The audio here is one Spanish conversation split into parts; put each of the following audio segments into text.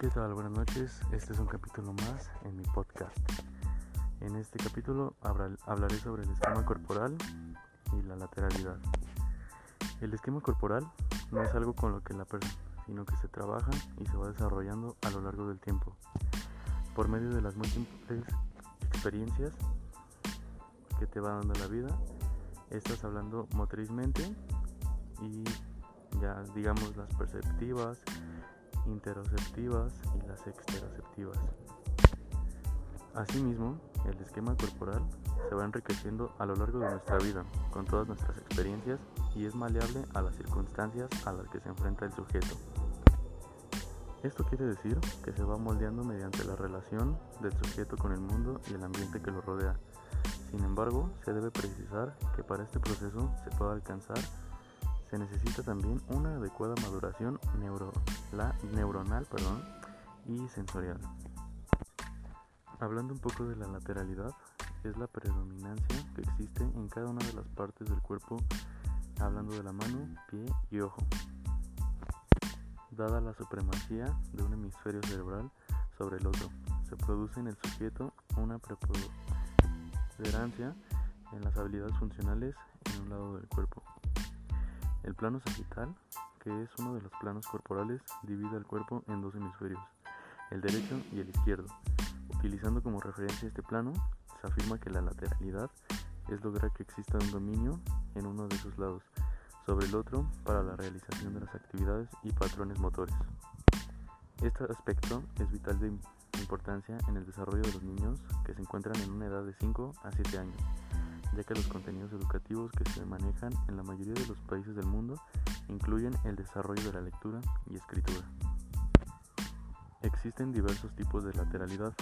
¿Qué tal? Buenas noches. Este es un capítulo más en mi podcast. En este capítulo hablaré sobre el esquema corporal y la lateralidad. El esquema corporal no es algo con lo que la persona, sino que se trabaja y se va desarrollando a lo largo del tiempo por medio de las múltiples experiencias que te va dando la vida. Estás hablando motrizmente y ya digamos las perceptivas, interoceptivas y las exteroceptivas. Asimismo, el esquema corporal se va enriqueciendo a lo largo de nuestra vida con todas nuestras experiencias y es maleable a las circunstancias a las que se enfrenta el sujeto. Esto quiere decir que se va moldeando mediante la relación del sujeto con el mundo y el ambiente que lo rodea. Sin embargo, se debe precisar que para este proceso se pueda alcanzar se necesita también una adecuada maduración neuro, la, neuronal perdón, y sensorial. Hablando un poco de la lateralidad, es la predominancia que existe en cada una de las partes del cuerpo, hablando de la mano, pie y ojo. Dada la supremacía de un hemisferio cerebral sobre el otro, se produce en el sujeto una preponderancia en las habilidades funcionales en un lado del cuerpo. El plano sagital, que es uno de los planos corporales, divide el cuerpo en dos hemisferios, el derecho y el izquierdo. Utilizando como referencia este plano, se afirma que la lateralidad es lograr que exista un dominio en uno de sus lados sobre el otro para la realización de las actividades y patrones motores. Este aspecto es vital de importancia en el desarrollo de los niños que se encuentran en una edad de 5 a 7 años ya que los contenidos educativos que se manejan en la mayoría de los países del mundo incluyen el desarrollo de la lectura y escritura. Existen diversos tipos de lateralidad,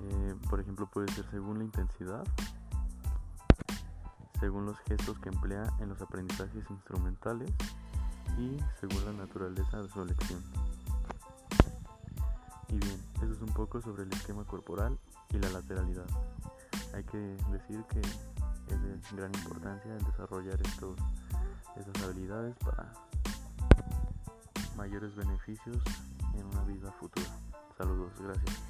eh, por ejemplo puede ser según la intensidad, según los gestos que emplea en los aprendizajes instrumentales y según la naturaleza de su elección. Y bien, eso es un poco sobre el esquema corporal y la lateralidad hay que decir que es de gran importancia desarrollar estos, estas habilidades para mayores beneficios en una vida futura. Saludos, gracias.